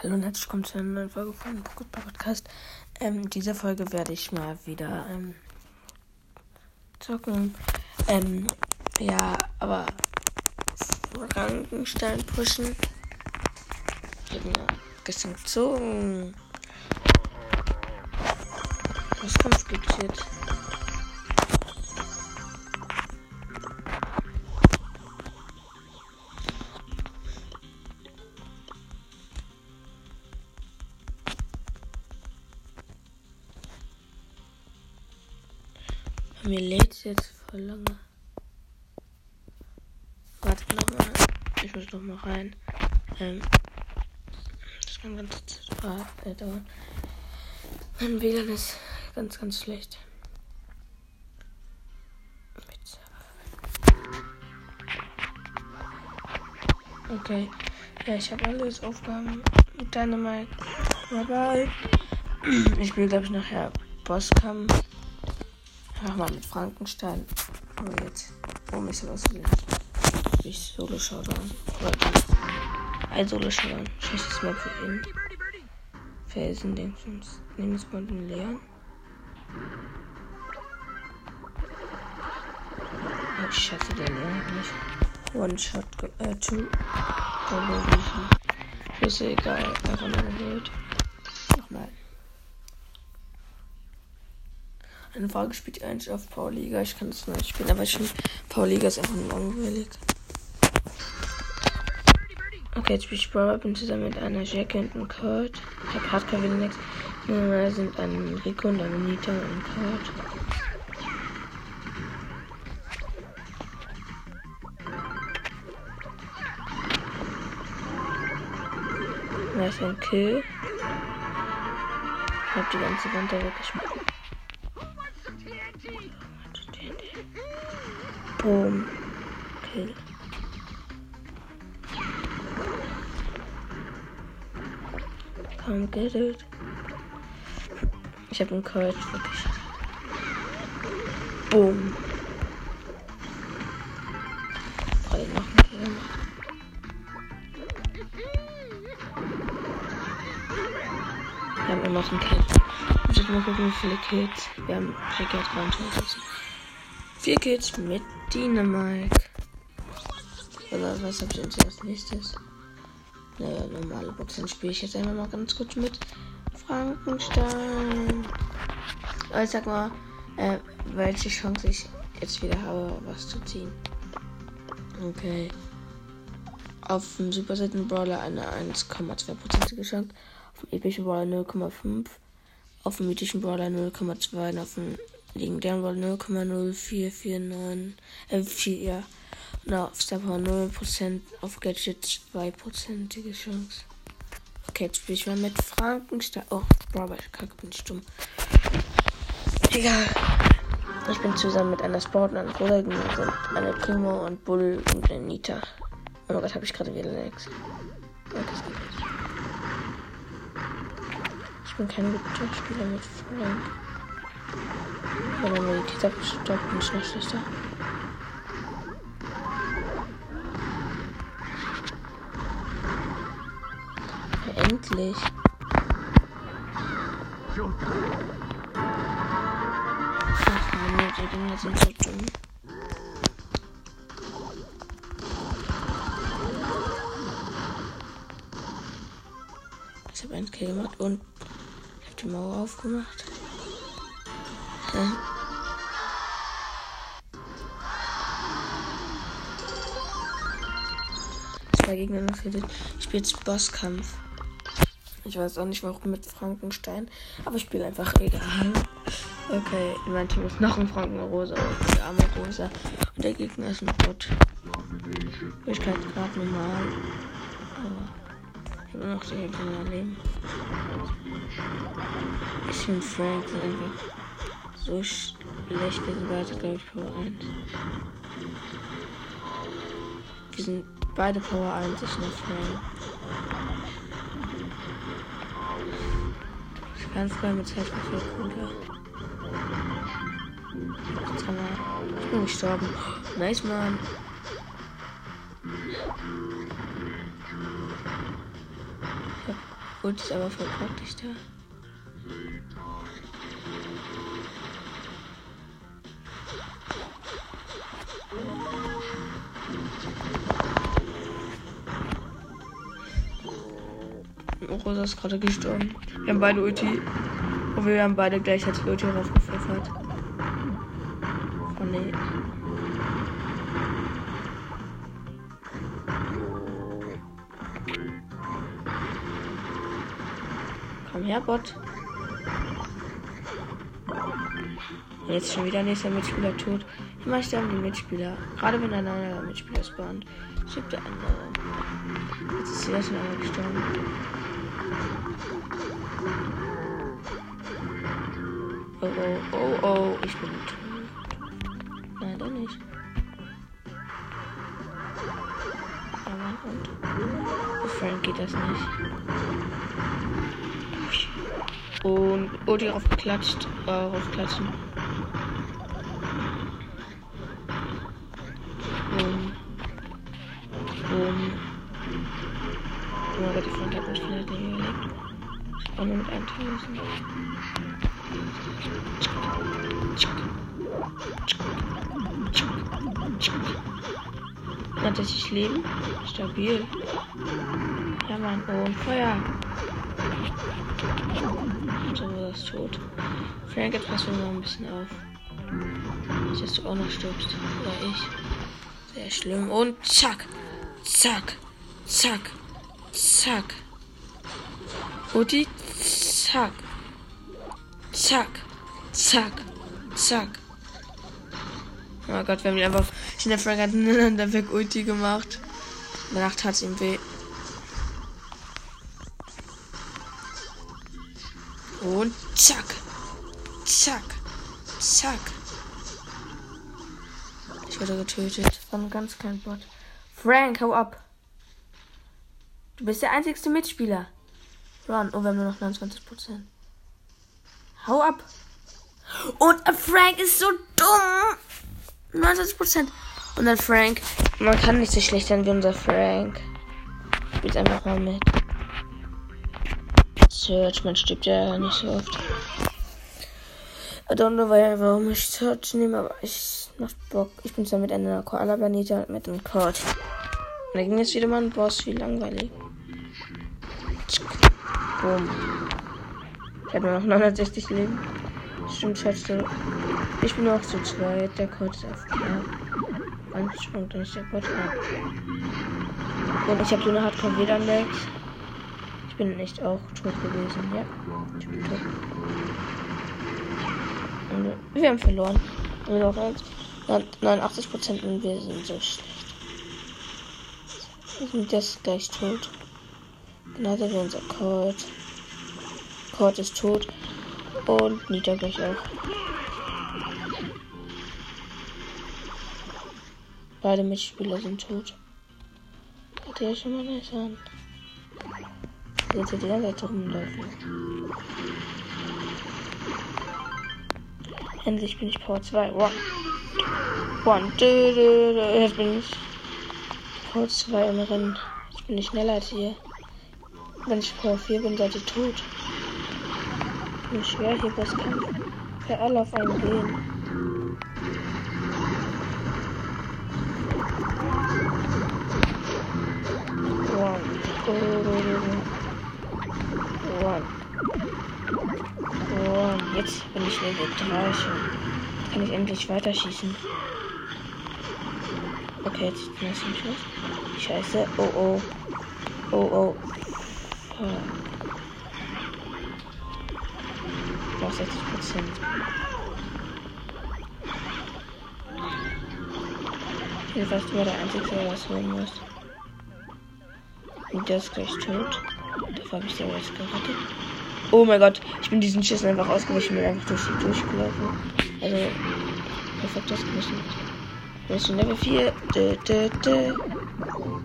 Hallo und herzlich willkommen zu einer neuen Folge von Football Podcast. Ähm, in dieser Folge werde ich mal wieder ähm, zocken. Ähm, ja, aber Frankenstein pushen. Ich habe mir gestern gezogen. Was Kampf gibt's jetzt? Mir lädt es jetzt voll lange. Warte nochmal. Ich muss noch mal rein. Ähm, das kann ganz äh, dauern. Mein WLAN ist ganz, ganz schlecht. Okay. Ja, ich habe alles Aufgaben mit Dynamite. Bye bye. Ich will, glaube ich, nachher Bosskampf. Nochmal mit Frankenstein. Aber jetzt, warum ist sowas gelernt? Ich Solo Showdown. Ein Solo Showdown. Schlechtes Map für ihn. Felsen, Dingsens. Nehmen wir mal den Leon. Oh, scheiße, der Leon nicht. One Shot, äh, two. Double Vision. Ist egal, einfach nur gewählt. Nochmal. Eine Frage spielt eigentlich auf Power Liga. Ich kann es nicht spielen, aber ich finde Power Liga ist einfach nur langweilig. Okay, jetzt spiele ich Brawl bin zusammen mit einer Jackie und einem Kurt. Ich habe Hardcore wieder nichts. Wir sind ein Rico und eine Nita und ein Kurt. Da ist ein Kill. Ich hab die ganze Wand da weggeschmissen. Boom. Kill. Come get it. Ich habe einen Courage wirklich. Boom. Voll noch ein Kill. Wir haben immer noch einen Kill. Ich mal gucken, wie viele Kills. Wir haben 4 Kills 23. 4 Kills mit Dynamite. Oder was habe ich jetzt als nächstes? Naja, normale Boxen spiele ich jetzt einfach mal ganz kurz mit Frankenstein. Aber ich sag mal, äh, welche Chance ich jetzt wieder habe, was zu ziehen. Okay. Auf dem Super Saiyan Brawler eine 1,2% Chance. Auf dem epischen Brawler 0,5. Auf dem mythischen Brawler 0,2. Und auf dem legendären Brawler 0,0449. Äh, 4, ja. Und auf Star Power 0%. Auf Gadget 2%ige Chance. Okay, jetzt spiele ich mal mit Frankenstein. Oh, Brawler, kacke, bin ich dumm. Egal. Ich bin zusammen mit einer Sport und einem Kollegen. Wir sind eine Primo und Bull und eine Nita. Oh mein Gott, habe ich gerade wieder Lex. Okay, bin kein guter Spieler mit Frank. Wenn mir die Kita stoppt, bin ich noch schlechter. Ja, endlich. Ach, meine, Dinger sind so dumm. Ich habe einen Kill gemacht und die Mauer aufgemacht. Ja. Zwei Gegner noch für. Ich spiele jetzt Bosskampf. Ich weiß auch nicht warum mit Frankenstein, aber ich spiele einfach egal. Okay, in meinem Team ist noch ein Frankenrosa und der arme Rosa. Und der Gegner ist ein Bot. Ich kann gerade normal. Aber ich habe noch die Hälfte mehr Leben. Ich finde Frank ist einfach so schlecht. Wir beide, glaube ich, Power 1. Wir sind beide Power 1, ich noch Frank. Ich kann es mit Zeit viel cooler. Jetzt kann er. Ich bin gestorben. Nice, Mann. Ult ist aber voll praktisch da. Rosa ist gerade gestorben. Wir haben beide Ulti. Und wir haben beide gleichzeitig Ulti raufgepfeffert. Oh nee. Komm her, Bot. Und jetzt schon wieder nächster Mitspieler tot. Immer sterben die Mitspieler. Gerade wenn ein anderer Mitspieler spawnt, stirbt der andere. Jetzt ist wieder schon einer gestorben. Oh, oh, oh, oh, ich bin tot. Nein, doch nicht. Aber und. Frank geht das nicht. Und Odi raufgeklatscht. Äh, raufklatschen. Um. Um. Oh mein Gott, die Front hat mich vielleicht nicht überlegt. Nur mit 1000. Natürlich leben. Stabil. Ja, Mann. Oh, Feuer. So, das ist tot. Frank, jetzt passen wir noch ein bisschen auf. Dass du auch noch stirbst. Oder ich. Sehr schlimm. Und zack. Zack. Zack. Zack. Uti. Zack. Zack. Zack. Zack. Oh Gott, wir haben ihn einfach schnell Frank aneinander weg Ulti gemacht. Danach tat es ihm weh. Und zack. Zack. Zack. Ich wurde getötet von ganz kleinen Bot. Frank, hau ab. Du bist der einzigste Mitspieler. Run. Oh, wir haben nur noch 29 Prozent. Hau ab. Und Frank ist so dumm. 99%. Und dann Frank. Man kann nicht so schlecht sein wie unser Frank. Spielt einfach mal mit. Search, man stirbt ja nicht so oft. I don't know, warum ich Search nehme, aber ich macht Bock. Ich bin zwar mit einer Koala Planeta und mit einem Cord. Und da ging jetzt wieder mal ein Boss, wie langweilig. Boom. Ich habe nur noch 960 Leben. Stimmt, schätze. Ich bin noch zu zweit. Der Code ist auf klar. Ansprung, dann ist der Code ab. Und ich habe so eine hardcore wlan max Ich bin nicht auch tot gewesen. Ja, ich bin tot. Und wir haben verloren. Und noch 89 Prozent und wir sind so schlecht. Wir sind jetzt gleich tot. Genauso wie unser Code. Code ist tot. Und Nita gleich auch. Beide Mitspieler sind tot. Hat er schon mal nice an. Jetzt wird die Zeit rumlaufen. Endlich bin ich Power 2. One. One. Du, du, du. Jetzt bin ich Power 2 im Rennen. Ich bin nicht schneller als hier. Wenn ich Power 4 bin, seid ihr tot. Ein Schwerheberskampf. Für alle auf einen gehen. Jetzt bin ich Level 3 schon. Kann ich endlich weiterschießen. Okay, jetzt ist das nicht Schuss. Scheiße. Oh oh. Oh oh. Ah. noch 60 Prozent. Du war der Einzige, der was holen muss. Und der ist gleich tot. Dafür habe ich den jetzt gerettet. Oh mein Gott, ich bin diesen Schiss einfach ausgewichen und einfach durch durchgelaufen. Also, perfekt ausgewichen. Wo ist Level 4? Dö, dö, dö.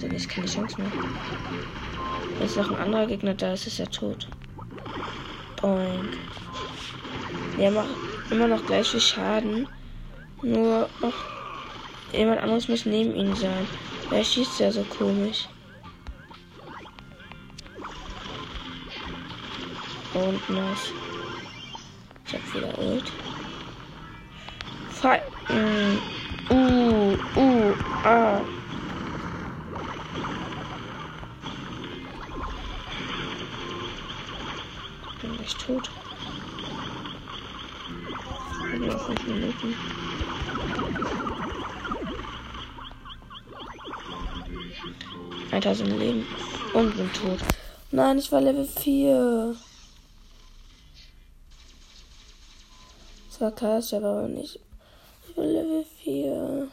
Dann ist keine Chance mehr. Wenn es noch ein anderer Gegner da ist, ist er tot. Boink. Der macht immer noch gleich viel Schaden. Nur ach, jemand anderes muss neben ihm sein. Der schießt ja so komisch. Und nice. Ich hab wieder Ult. Fight. Mm. Uh, uh, ah. Bin gleich tot. Ich bin noch 5 Minuten. Eintausend Leben und bin tot. Nein, ich war Level 4. Das war krass, aber nicht. Ich war Level 4.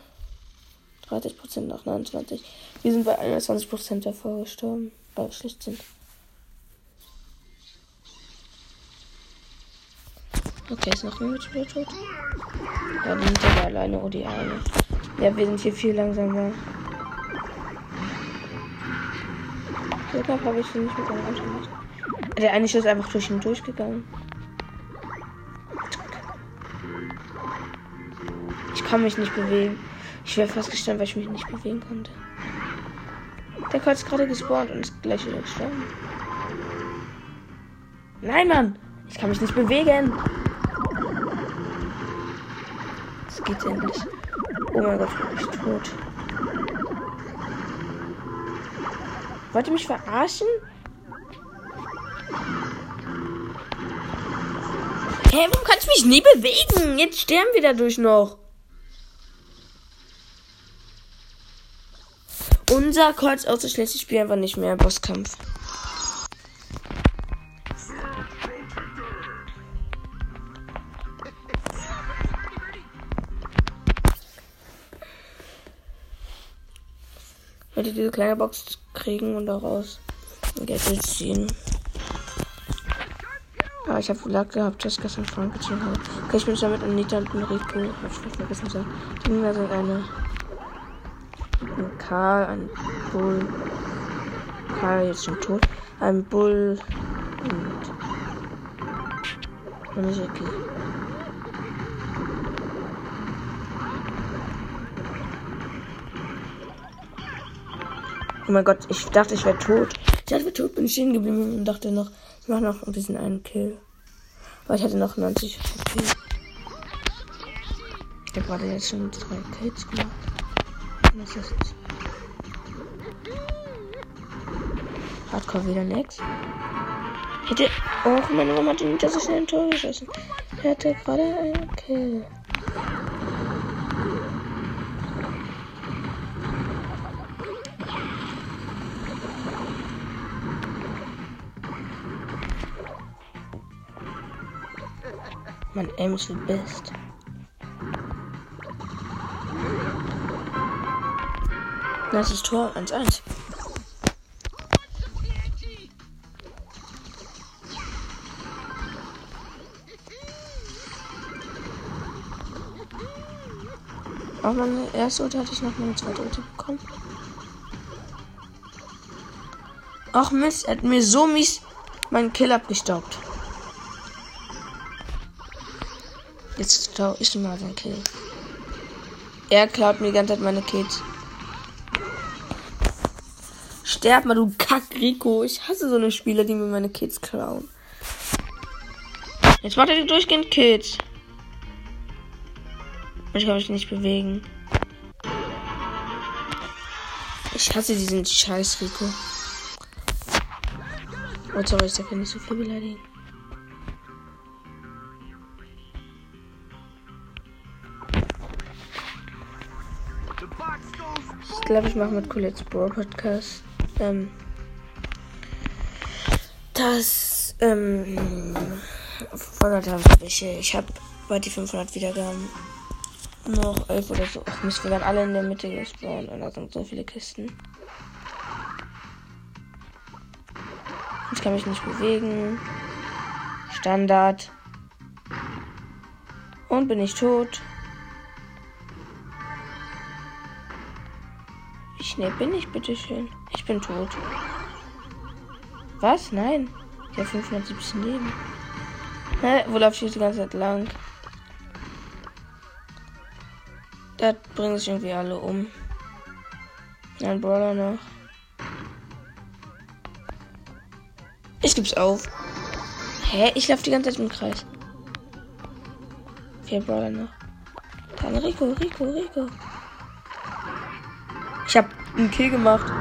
30% nach 29. Wir sind bei 21% davor gestorben. Weil wir schlecht sind. Okay, ist noch ein Mitspieler tot. Ja, die sind aber alleine, oh die Arme. Ja, wir sind hier viel langsamer. Glück habe ich sie nicht mit gemacht. Der eine ist einfach durch ihn durchgegangen. Kann mich nicht bewegen. Ich wäre fast gestorben, weil ich mich nicht bewegen konnte. Der Kreuz ist gerade gespawnt und ist gleich wieder gestorben. Nein, Mann! Ich kann mich nicht bewegen. Das geht endlich. Oh mein Gott, bin ich tot. Wollt ihr mich verarschen? Hä, hey, warum kannst du mich nie bewegen? Jetzt sterben wir dadurch noch. Unser Kreuz aus das schlechte Spiel einfach nicht mehr Bosskampf. Hätte diese kleine Box kriegen und daraus Geld ziehen. Ah, ich habe Verlag gehabt, dass ich gestern Frank gezogen habe. Okay, ich bin schon mit Anita und Rico. Hab ich vergessen zu sagen. Die sind eine. Ein Karl, ein Bull. Karl jetzt schon tot. Ein Bull und. Eine Jackie. Oh mein Gott, ich dachte, ich wäre tot. Ich dachte, ich wäre tot, bin ich stehen geblieben und dachte noch, ich mache noch diesen einen Kill. Aber ich hatte noch 90 HP. Ich habe gerade jetzt schon drei Kills gemacht. Was ist das? Hardcore wieder nix. Hätte. Oh, meine Mama hat ihn nicht so schnell ein Tor geschossen. Er hatte gerade einen Kill. Mein Aim ist the best. Ist Tor 1-1. Auch meine erste Ulti hatte ich noch meine zweite Ulti bekommen. Ach Mist, er hat mir so mies meinen Kill abgestaubt. Jetzt klaue ich mal den Kill. Er klaut mir die ganze Zeit meine Kills. Sterb mal, du Kack, Rico. Ich hasse so eine Spieler, die mir meine Kids klauen. Jetzt macht er die durchgehend Kills. Ich kann mich nicht bewegen. Ich hasse diesen Scheiß, Rico. Oh, sorry, ich darf ja nicht so viel beleidigen. Ich glaube, ich mache mit Colette's Brawl Podcast. Ähm, das, ähm, 500 habe ich. Ich habe bei die 500 Wiedergaben noch 11 oder so. Ach, Mist, wir werden alle in der Mitte gespawnt und da sind so viele Kisten. Ich kann mich nicht bewegen. Standard. Und bin ich tot. Wie schnell bin ich, bitteschön? Ich bin tot. Was? Nein. Ich habe 517 Leben. Hä? Wo laufe ich jetzt die ganze Zeit lang? Da bringen sich irgendwie alle um. Ein Brawler noch. Ich gib's auf. Hä? Ich laufe die ganze Zeit im Kreis. Vier Brawler noch. Dann Rico, Rico, Rico. Einen Kill gemacht.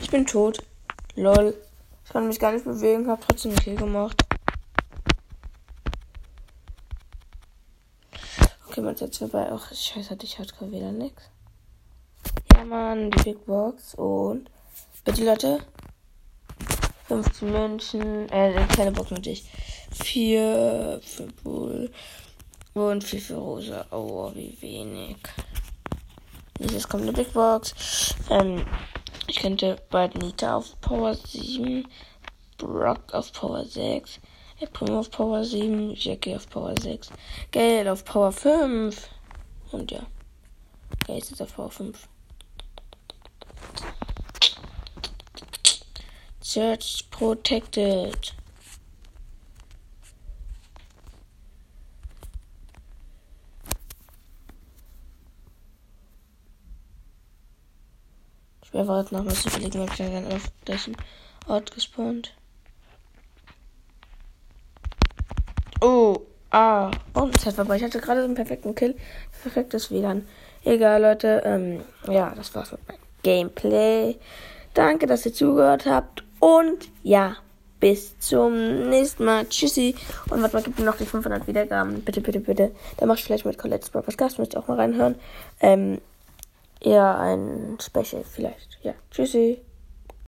Ich bin tot. Lol. Ich kann mich gar nicht bewegen, habe trotzdem einen Kill gemacht. Okay, man jetzt vorbei. Ach, scheiße, hatte ich gerade wieder nix. Ja, Mann, die Big Box und. Bitte, Leute. 15 München. Äh, eine kleine Box natürlich. 4 für Bull. Und 4 für Rosa. Oh, wie wenig. Jetzt kommt eine Big Box. Ähm, ich könnte bald Nita auf Power 7. Brock auf Power 6. El auf Power 7. Jackie auf Power 6. Geld auf Power 5. Und ja. Geld ist auf Power 5. Search protected. Werde warten, nochmal zu überlegen, ob ich dann auf dessen Ort gespawnt. Oh, ah, hat vorbei. Ich hatte gerade einen perfekten Kill. Perfektes WLAN. Egal, Leute. Ähm, ja, das war's mit meinem Gameplay. Danke, dass ihr zugehört habt. Und ja, bis zum nächsten Mal. Tschüssi. Und warte mal, gibt mir noch die 500 Wiedergaben. Bitte, bitte, bitte. Da mach ich vielleicht mit Colette's Broadcast. Müsst ihr auch mal reinhören. Ähm, eher ein Special vielleicht. Ja, tschüssi.